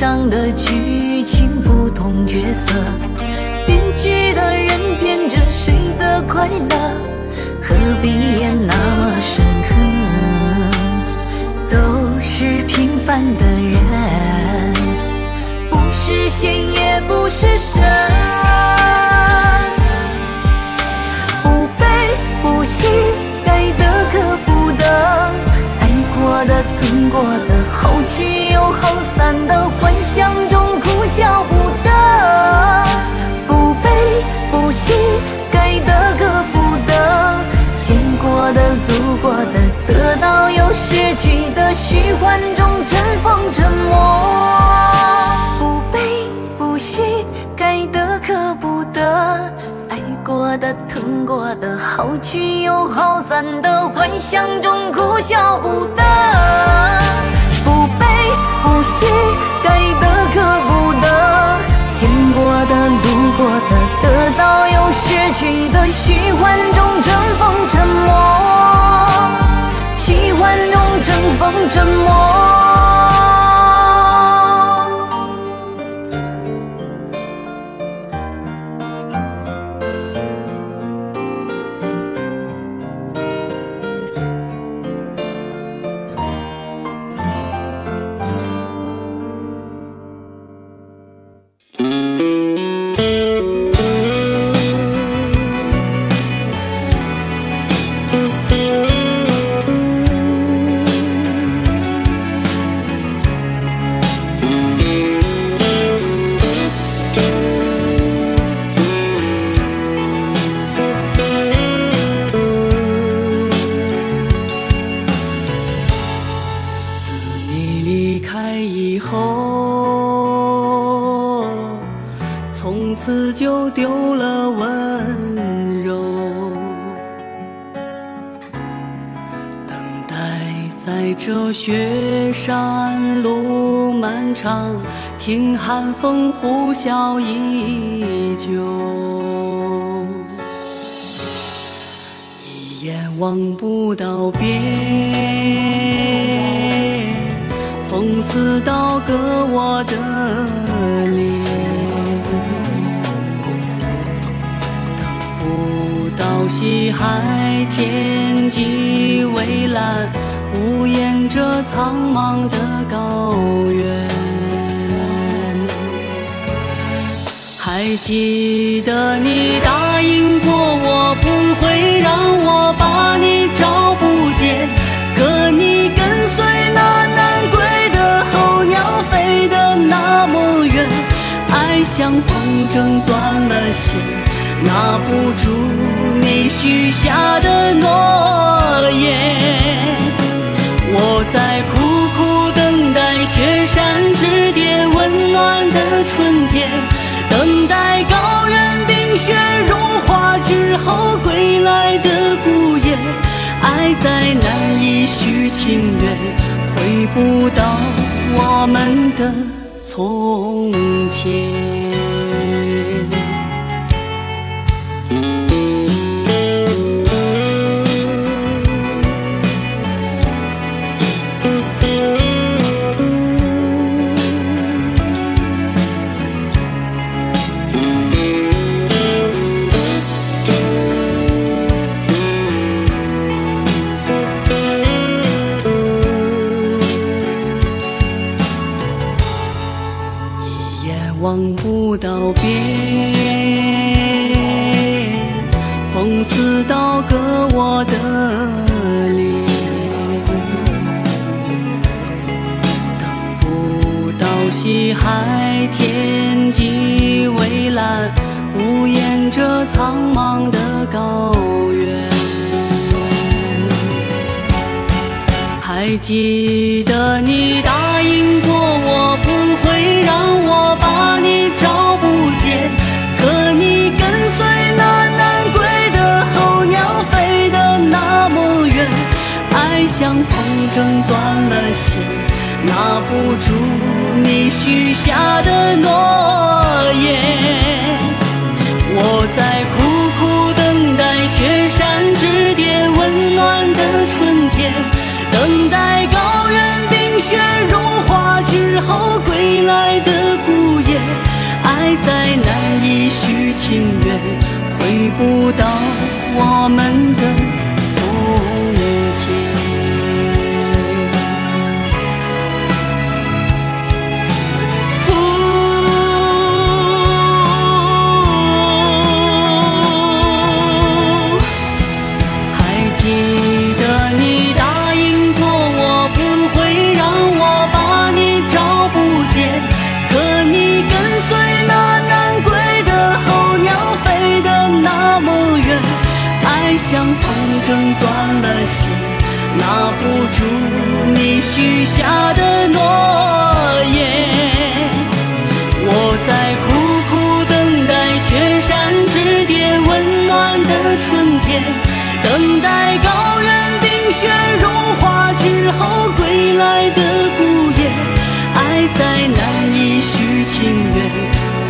悲伤的剧情不同角色，编剧的人编着谁的快乐，何必演那么深刻？都是平凡的人，不是仙也不是神，不悲不喜，过的疼过的，好聚又好散的，幻想中哭笑不得，不悲不喜，该得可不得，见过的路过的，得到又失去的，虚幻中尘封沉默，不悲不喜，该得可不得，爱过的疼过的，好聚又好散的，幻想中哭笑不得，不悲不喜，该得可不得，见过的路过的，得到又失去的，虚幻中争锋沉默，虚幻中尘封沉默。丢了温柔。等待在这雪山路漫长，听寒风呼啸依旧。一眼望不到边，风似刀割我的脸，不到西海天际蔚蓝，无言着苍茫的高原。还记得你答应过我，不会让我把你找不见。可你跟随那南归的候鸟飞得那么远，爱像风筝断了线，拿不住你许下的诺言。我在苦苦等待雪山之巅温暖的春天，等待高原冰雪融化之后归来的孤雁。爱再难以续情缘，回不到我们的从前。西海天际蔚蓝，无言着苍茫的高原。还记得你答应过我，不会让我把你找不见。可你跟随那南归的候鸟飞得那么远，爱像风筝断了线，拉不住你许下的诺言。我在苦苦等待雪山之巅温暖的春天，等待高原冰雪融化之后归来的孤雁。爱在难以续情缘，回不到我们的拉不住你许下的诺言。我在苦苦等待雪山之巅温暖的春天，等待高原冰雪融化之后归来的孤雁。爱再难以续情缘，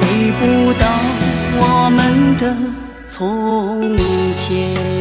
回不到我们的从前。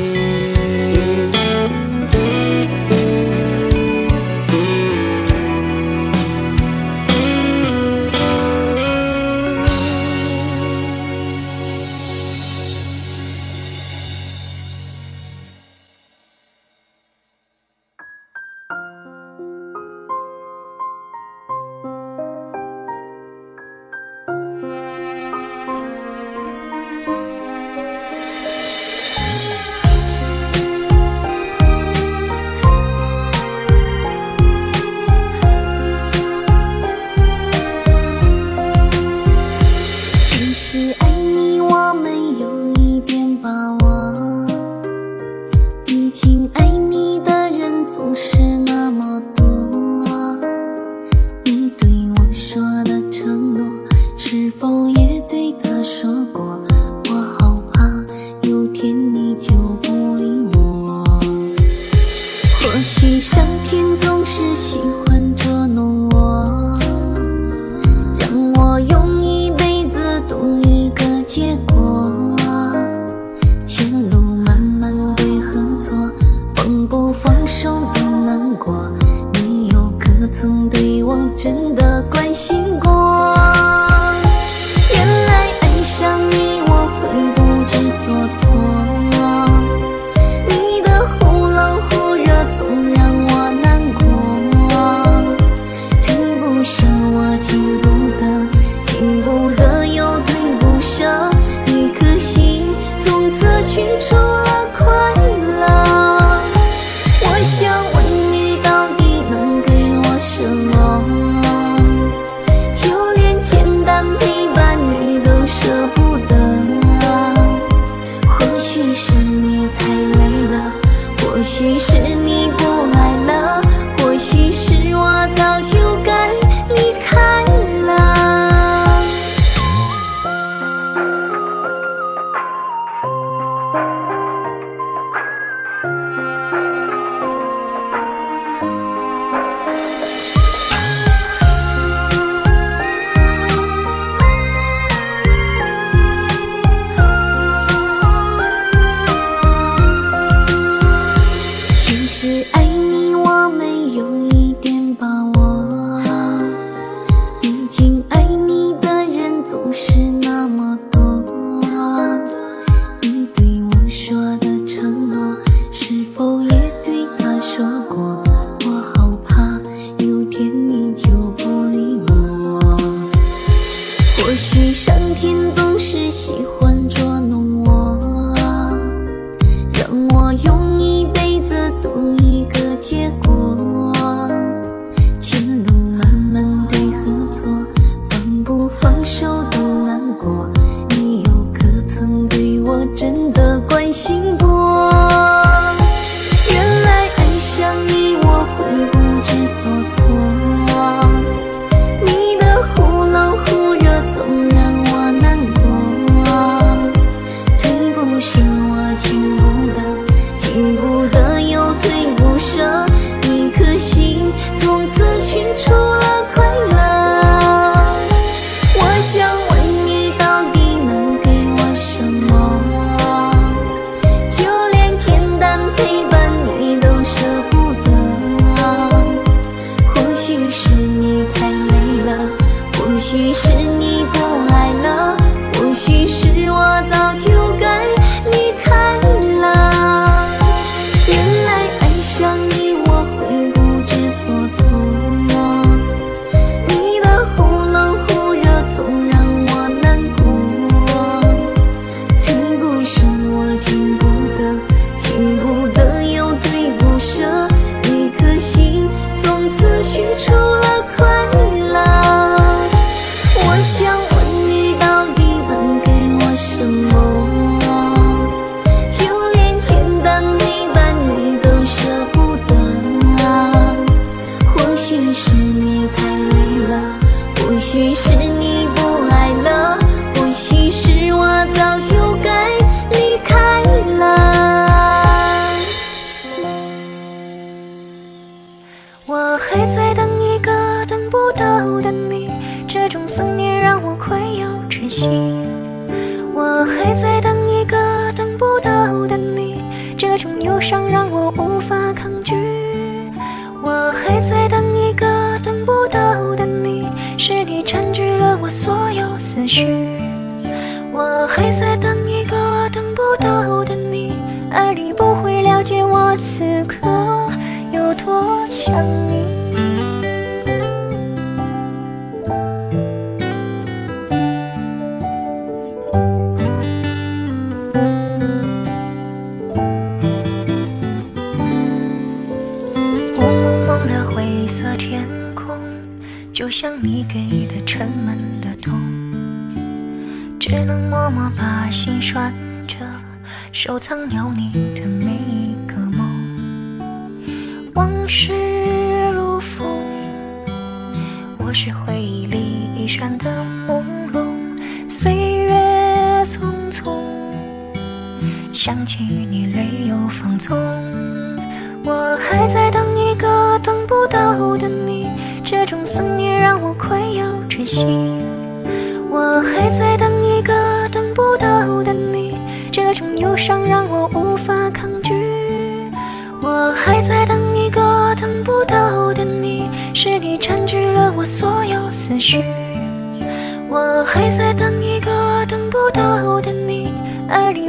而你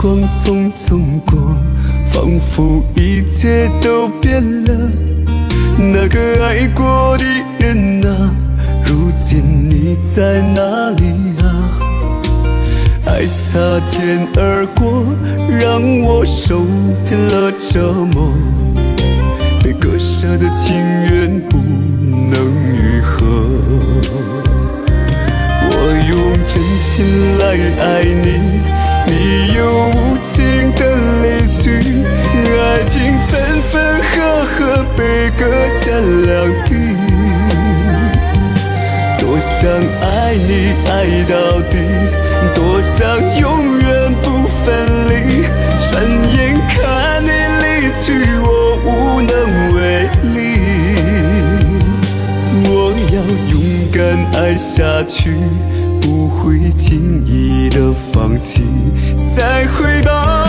光匆匆过仿佛一切都变了。那个爱过的人啊如今你在哪里啊？爱擦肩而过让我受尽了折磨被割舍的情缘不能愈合。我用真心来爱你你又无情的离去爱情分分合合被搁浅两地。多想爱你爱到底多想永远不分离转眼看你离去我无能为力。我要勇敢爱下去。会轻易的放弃再回报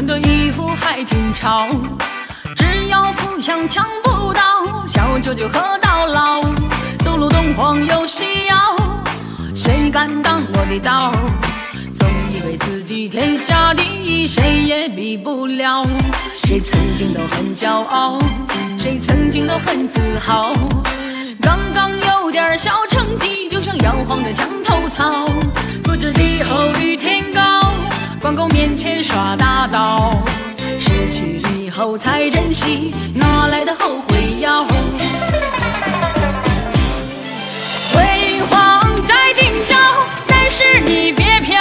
穿的衣服还挺潮，只要扶墙抢不到，小酒就喝到老，走路东晃又西摇，谁敢挡我的道？总以为自己天下第一，谁也比不了，谁曾经都很骄傲，谁曾经都很自豪。刚刚有点小成绩，就像摇晃的墙头草。不知地厚与天高，关公面前耍大刀。失去以后才珍惜，哪来的后悔药？辉煌在今朝，但是你别飘。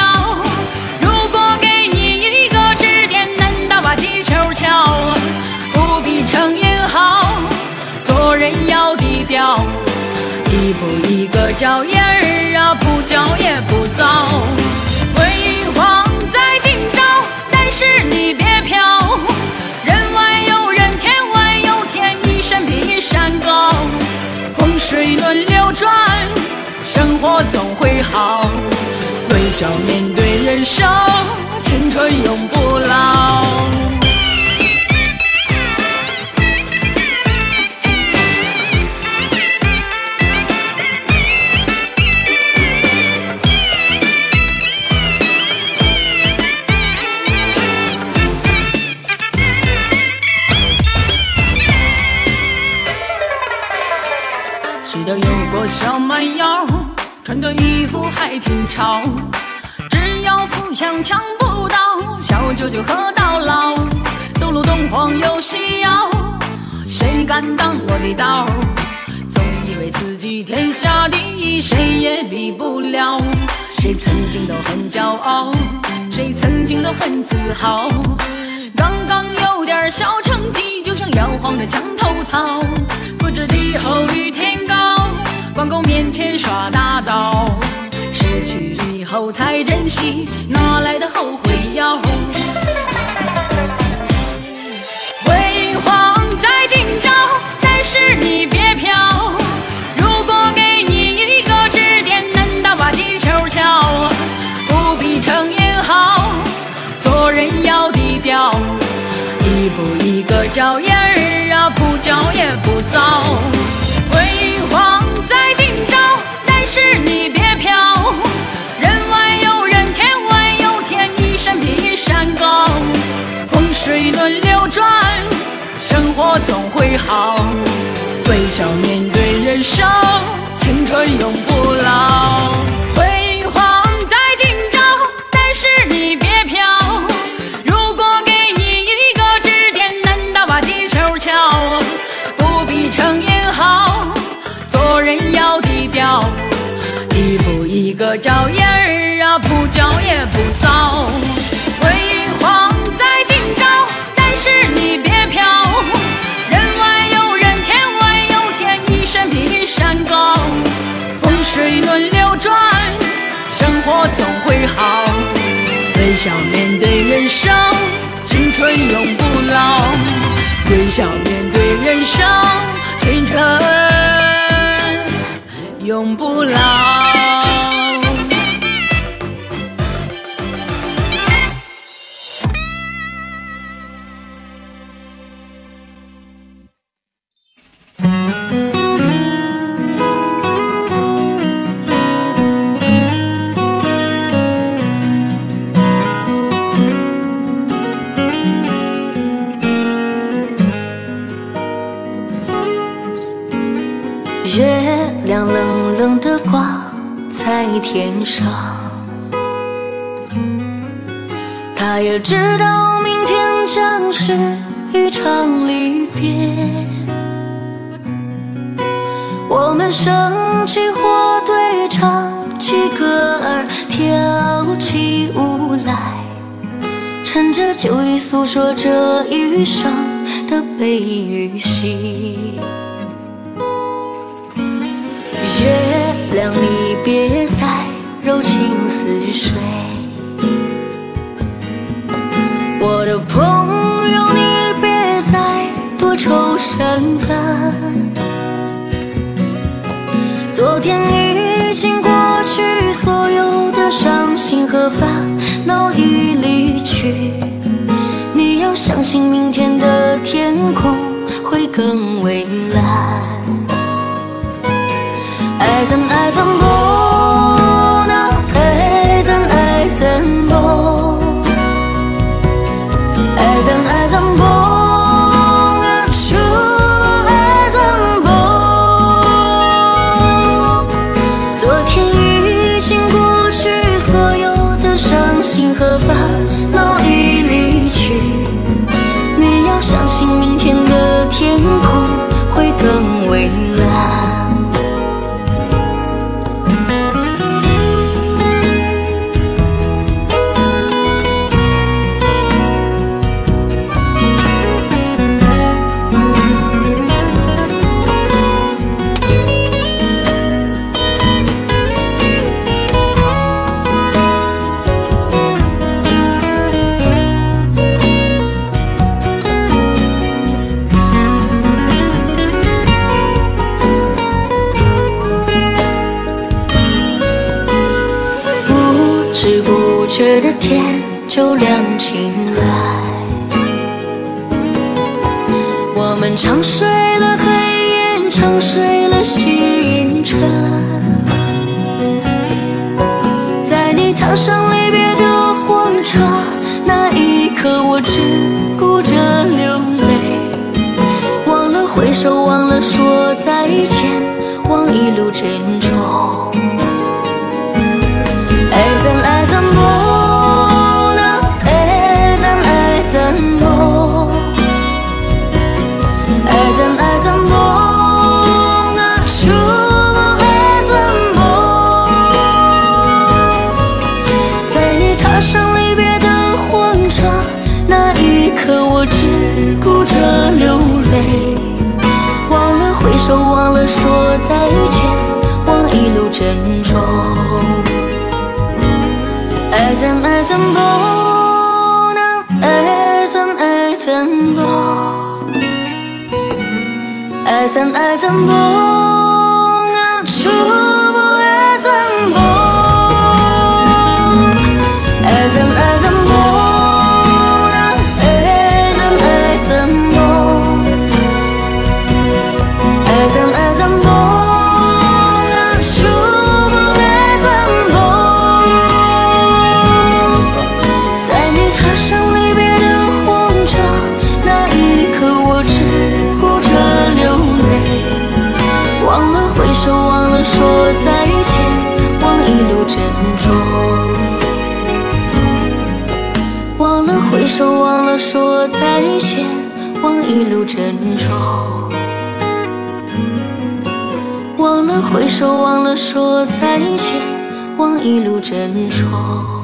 如果给你一个指点，难道把地球敲？不必逞英豪，做人要低调，一步一个脚印儿啊，不骄也不躁。是你别飘。人外有人，天外有天，一山比一山高。风水轮流转，生活总会好。微笑面对人生，青春永不老。的衣服还挺潮，只要扶墙抢不到，小酒就喝到老，走路东晃又西摇，谁敢挡我的道？总以为自己天下第一，谁也比不了，谁曾经都很骄傲，谁曾经都很自豪。刚刚有点小成绩，就像摇晃的墙头草。不知地厚与天高，关公面前耍大刀失去以后才珍惜哪来的后悔药辉煌在今朝但是你别飘。如果给你一个支点难道把地球撬不必逞英豪做人要低调。一步一个脚印儿啊不骄也不躁水轮流转，生活总会好。微笑面对人生，青春永不老。辉煌在今朝，但是你别飘。如果给你一个指点，难道把地球敲？不必逞英豪，做人要低调。一步一个脚印儿啊，不骄也不早。微笑面对人生，青春永不老。微笑面对人生，青春永不老。月亮冷冷地挂在天上，他也知道明天将是一场离别。我们升起火堆，唱起歌儿，跳起舞来，趁着酒意诉说这一生的悲与喜。亮，你别再柔情似水，我的朋友，你别再多愁善感。昨天已经过去，所有的伤心和烦恼已离去。你要相信，明天的天空会更蔚蓝。爱怎爱怎不觉的天就亮起来，我们长睡了黑夜，长睡了星辰。在你踏上离别的火车，那一刻我只顾着流泪，忘了挥手，忘了说再见，忘一路珍重。爱怎爱怎不说再见，望一路珍重。爱怎爱怎不能，爱怎爱怎不，爱怎爱怎不能，说珍重。忘了挥手忘了说再见望一路珍重。忘了挥手忘了说再见望一路珍重。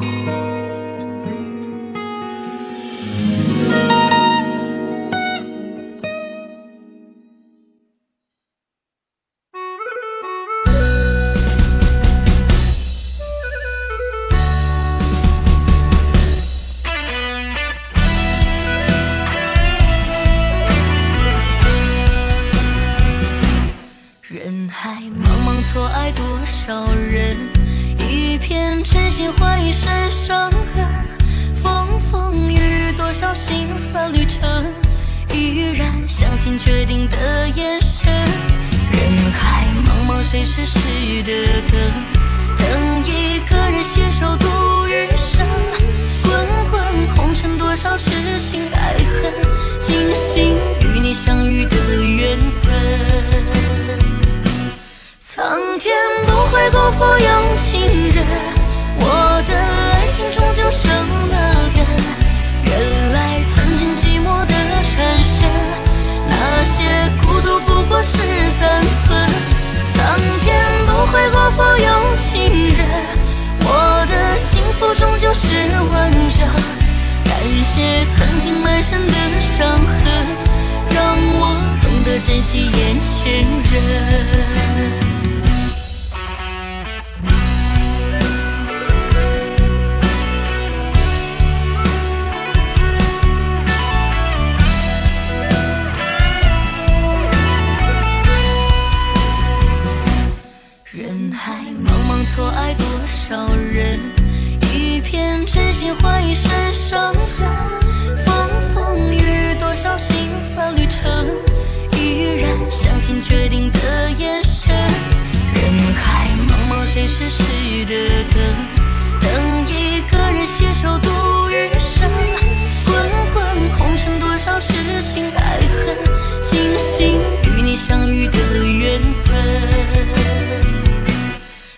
相遇的缘分，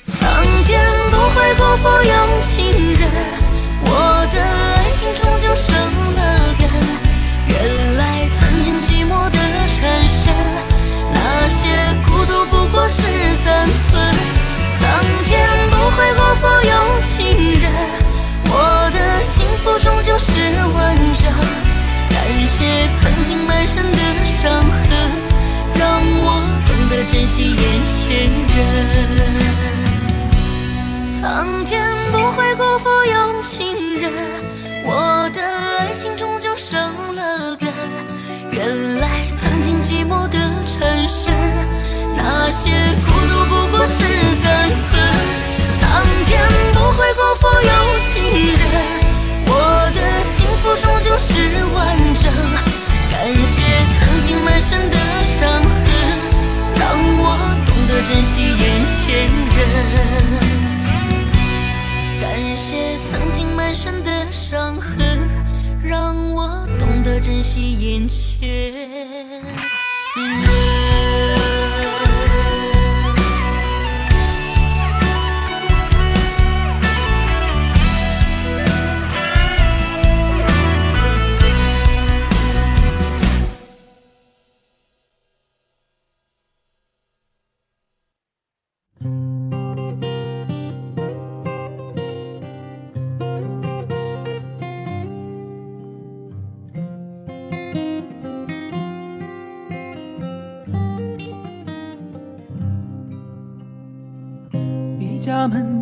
苍天不会辜负有情人，我的爱情终究生了根，原来曾经寂寞的缠身，那些孤独不过是三寸，苍天不会辜负有情人，我的幸福终究是完整，感谢曾经满身的伤痕。让我懂得珍惜眼前人。苍天不会辜负有情人，我的爱情终究生了根。原来曾经寂寞的缠身，那些孤独不过是残存。苍天不会辜负有情人，我的幸福终究是完整。曾经满身的伤痕让我懂得珍惜眼前人感谢曾经满身的伤痕让我懂得珍惜眼前。人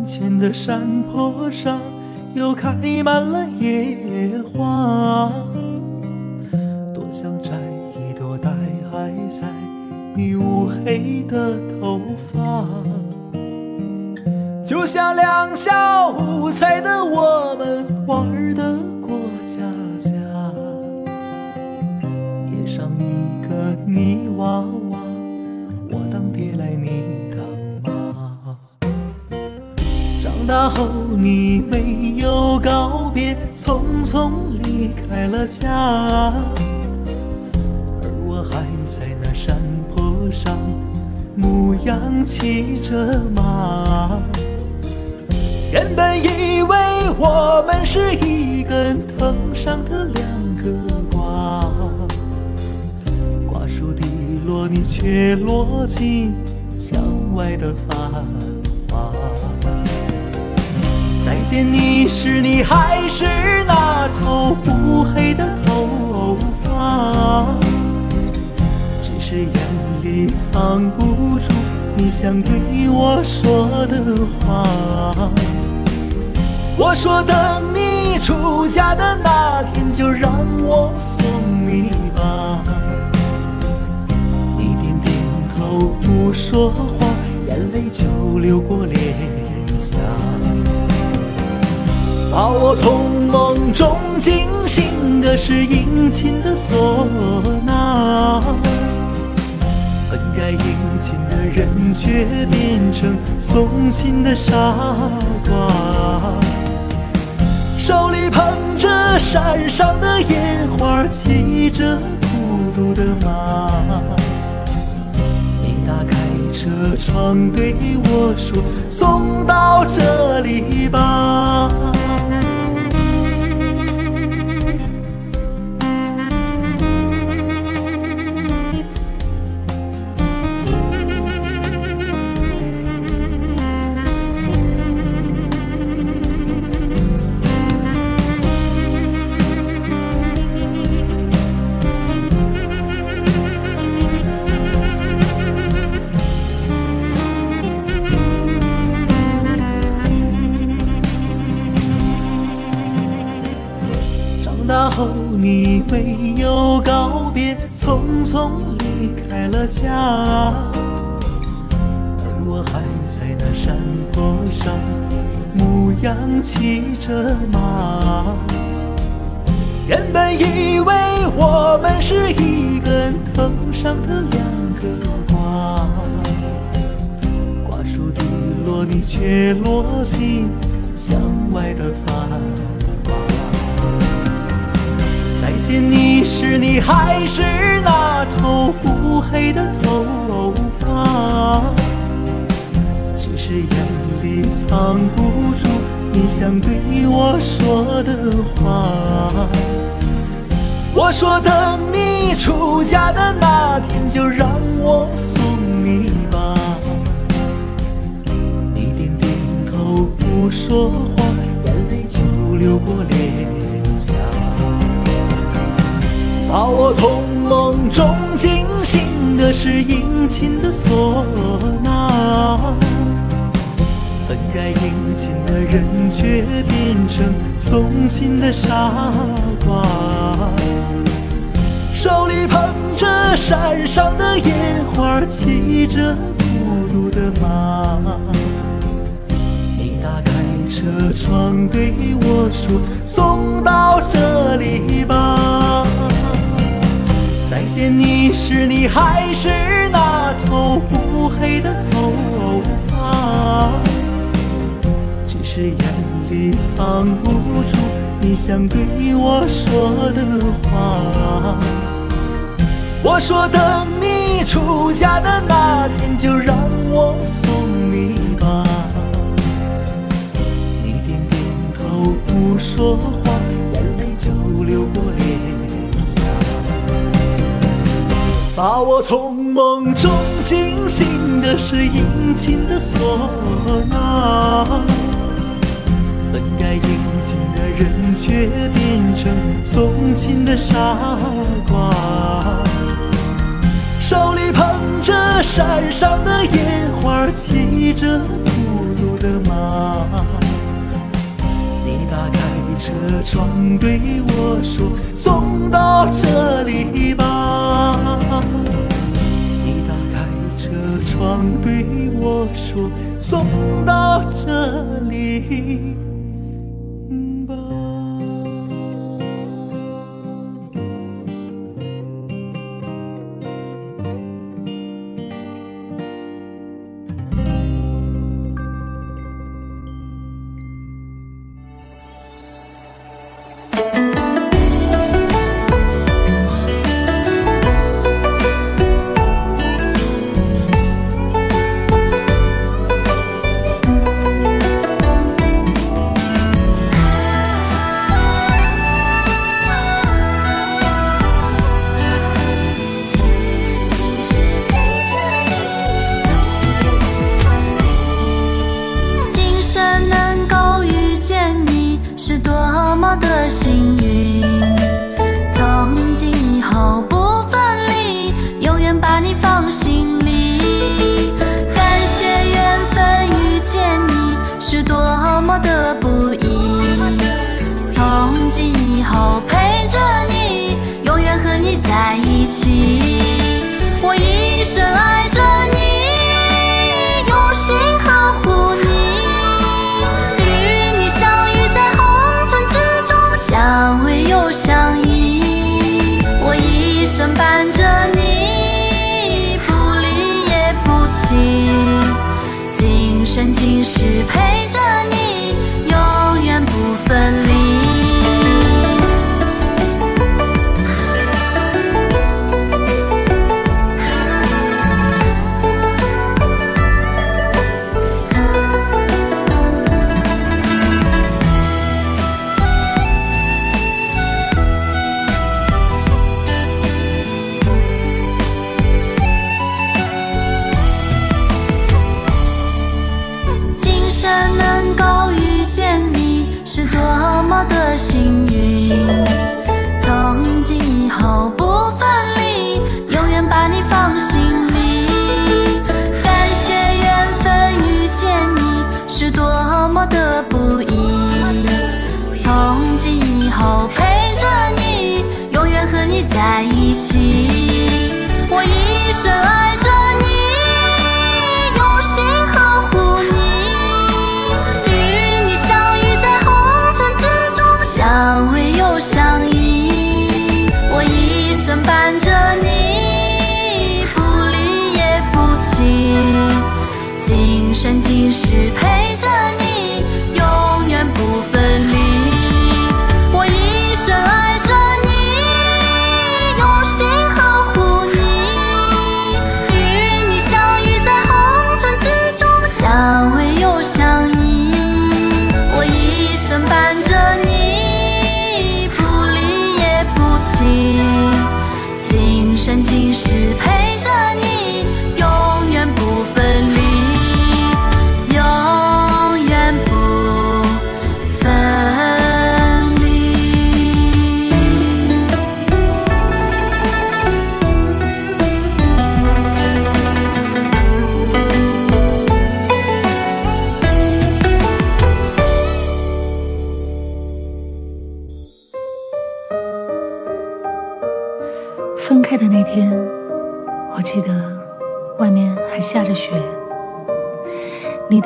前的山坡上又开满了野花，多想摘一朵戴在你乌黑的头发，就像两小无猜的我们玩的过家家，贴上一个泥娃娃。你没有告别，匆匆离开了家，而我还在那山坡上，牧羊骑着马。原本以为我们是一根藤上的两个瓜，瓜熟蒂落，你却落进墙外的花。见你时，你还是那头乌黑的头发，只是眼里藏不住你想对我说的话。我说等你出嫁的那天，就让我送你吧。你点点头不说话，眼泪就流过脸把我从梦中惊醒的是殷勤的唢呐，本该殷勤的人却变成送情的傻瓜。手里捧着山上的野花，骑着孤独的马。你打开车窗对我说：“送到这里吧。”匆匆离开了家，而我还在那山坡上牧羊骑着马。原本以为我们是一根藤上的两个瓜，瓜熟蒂落，你却落进墙外的见你时，你还是那头乌黑的头发，只是眼里藏不住你想对我说的话。我说等你出嫁的那天，就让我送你吧。你点点头不说话，眼泪就流过脸把我从梦中惊醒的是殷勤的唢呐，本该殷勤的人却变成送亲的傻瓜。手里捧着山上的野花，骑着孤独的马。你打开车窗对我说：“送到这里吧。”再见你时，你还是那头乌黑的头发，只是眼里藏不住你想对我说的话。我说等你出嫁的那天，我从梦中惊醒的是殷勤的唢呐，本该殷勤的人却变成送情的傻瓜。手里捧着山上的野花，骑着孤独的马。你打开车窗对我说：“送到这里吧。”窗对我说：“送到这里。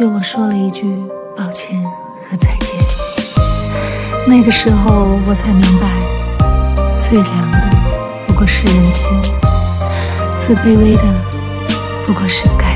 对我说了一句抱歉和再见。那个时候，我才明白，最凉的不过是人心，最卑微的不过是感。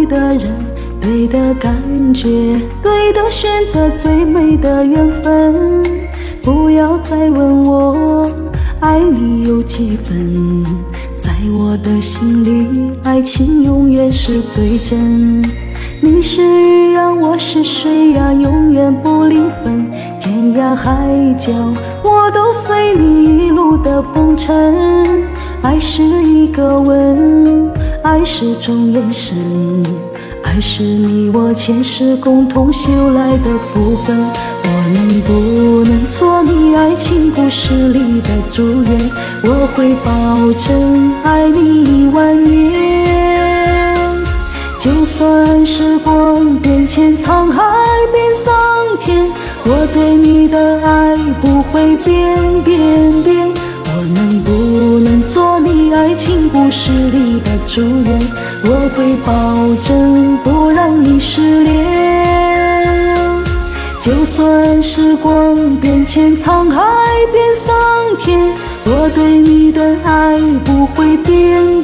对的人，对的感觉，对的选择，最美的缘分。不要再问我爱你有几分，在我的心里，爱情永远是最真。你是鱼呀，我是水呀，永远不离分。天涯海角，我都随你一路的风尘。爱是一个吻，爱是种眼神，爱是你我前世共同修来的福分。我能不能做你爱情故事里的主演？我会保证爱你一万年。就算时光变迁，沧海变桑田，我对你的爱不会变变变。爱情故事里的主演？我会保证不让你失恋。就算时光变迁，沧海变桑田，我对你的爱不会变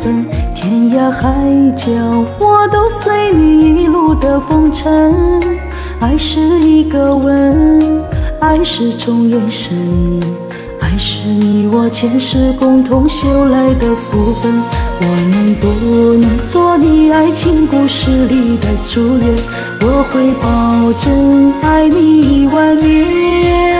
分。天涯海角，我都随你一路的风尘。爱是一个吻，爱是种眼神，爱是你我前世共同修来的福分。我能不能做你爱情故事里的主演？我会保证爱你一万年。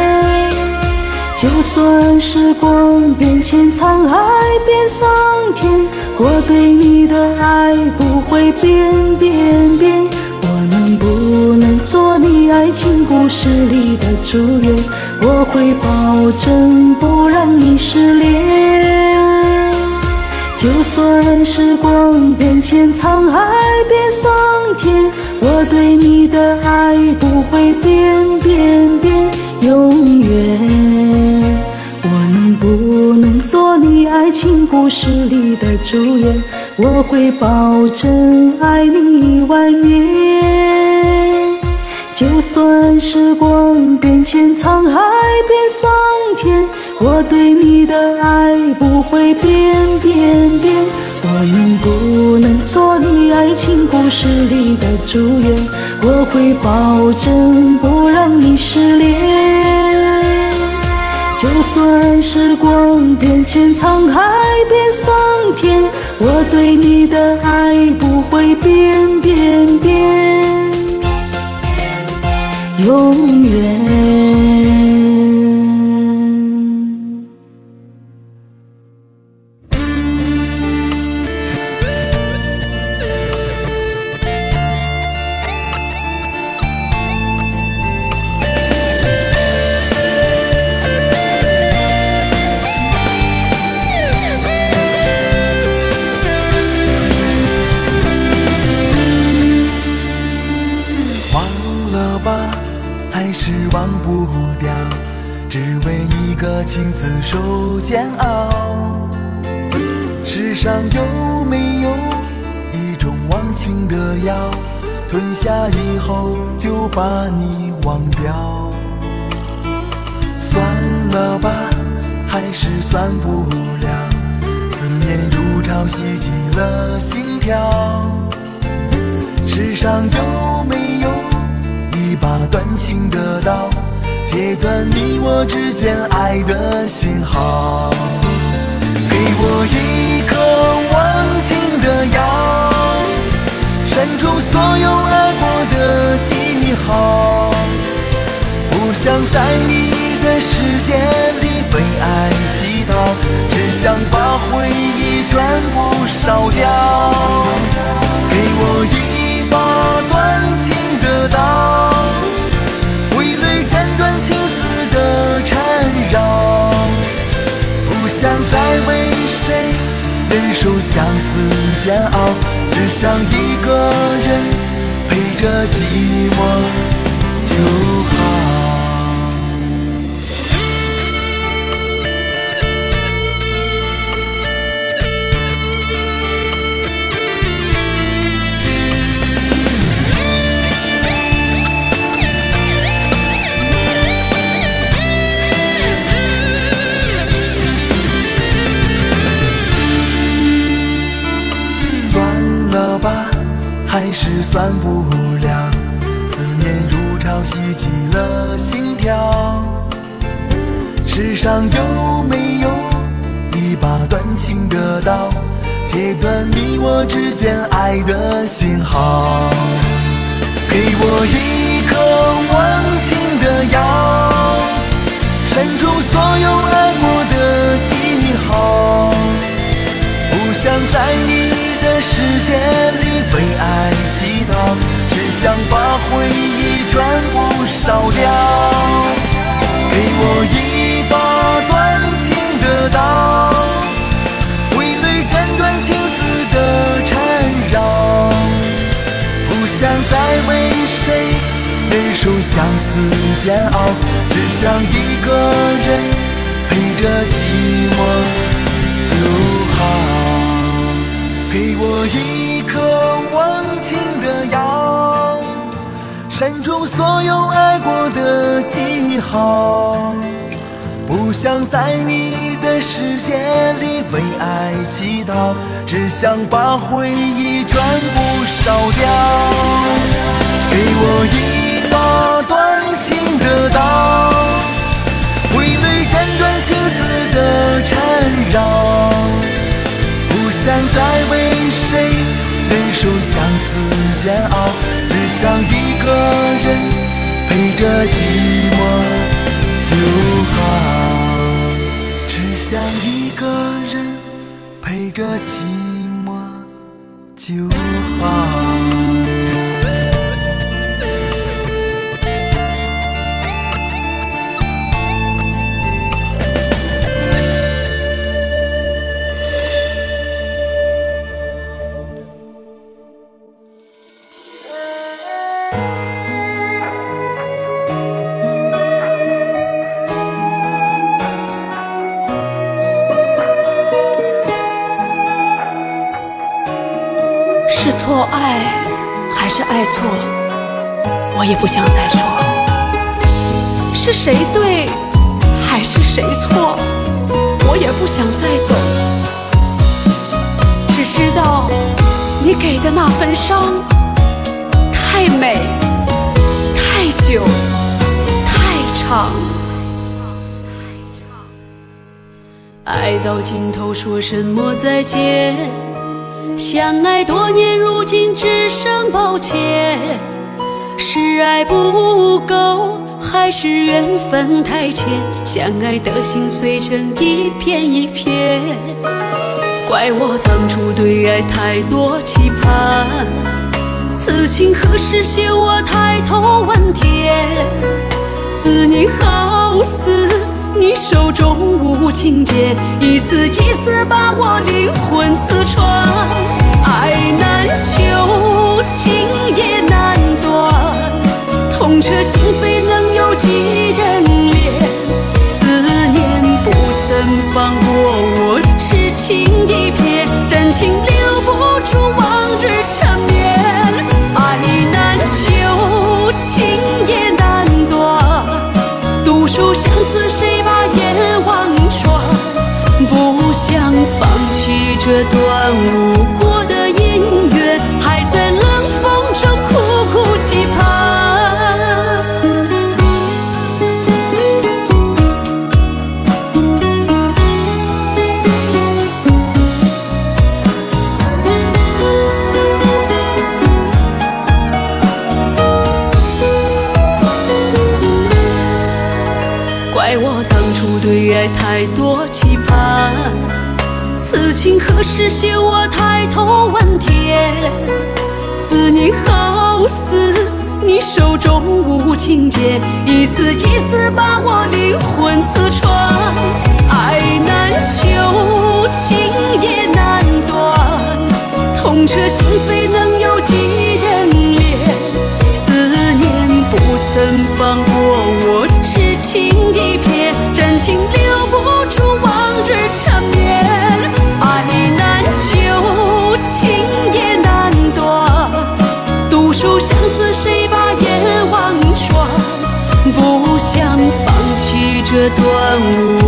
就算时光变迁，沧海变桑田，我对你的爱不会变变变。我能不能做你爱情故事里的主演？我会保证不让你失恋。就算时光变迁，沧海变桑田，我对你的爱不会变变变，永远。我能不能做你爱情故事里的主演？我会保证爱你一万年。就算时光变迁，沧海变桑田，我对你的爱不会变变变。我能不能做你爱情故事里的主演？我会保证不让你失恋。就算时光变迁，沧海变桑田，我对你的爱不会变变变，永远。相思煎熬，只想一个人陪着寂寞就好。给我一颗忘情的药，删除所有爱过的记号。不想在你的世界里为爱乞讨，只想把回忆全部烧掉。给我一刀，挥泪斩断情丝的缠绕。不想再为谁忍受相思煎熬，只想一个人陪着寂寞就好。只想一个人陪着寂寞就好。错，我也不想再说。是谁对还是谁错，我也不想再懂。只知道你给的那份伤，太美，太久，太长。爱到尽头，说什么再见？相爱多年，如今只剩抱歉。是爱不够，还是缘分太浅？相爱的心碎成一片一片。怪我当初对爱太多期盼，此情何时休？我抬头问天，思念好似你手中无情剑，一次一次把我灵魂刺穿。爱难求，情也难断，痛彻心扉，能有几人怜？思念不曾放过我，痴情一片，真情留不住往日缠绵。爱难求，情也难断，独守相思，谁把眼望穿？不想放弃这段无此情何时休？我抬头问天，思念好似你手中无情剑，一次一次把我灵魂刺穿。爱难求，情也难断，痛彻心扉，能端午。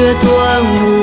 这段无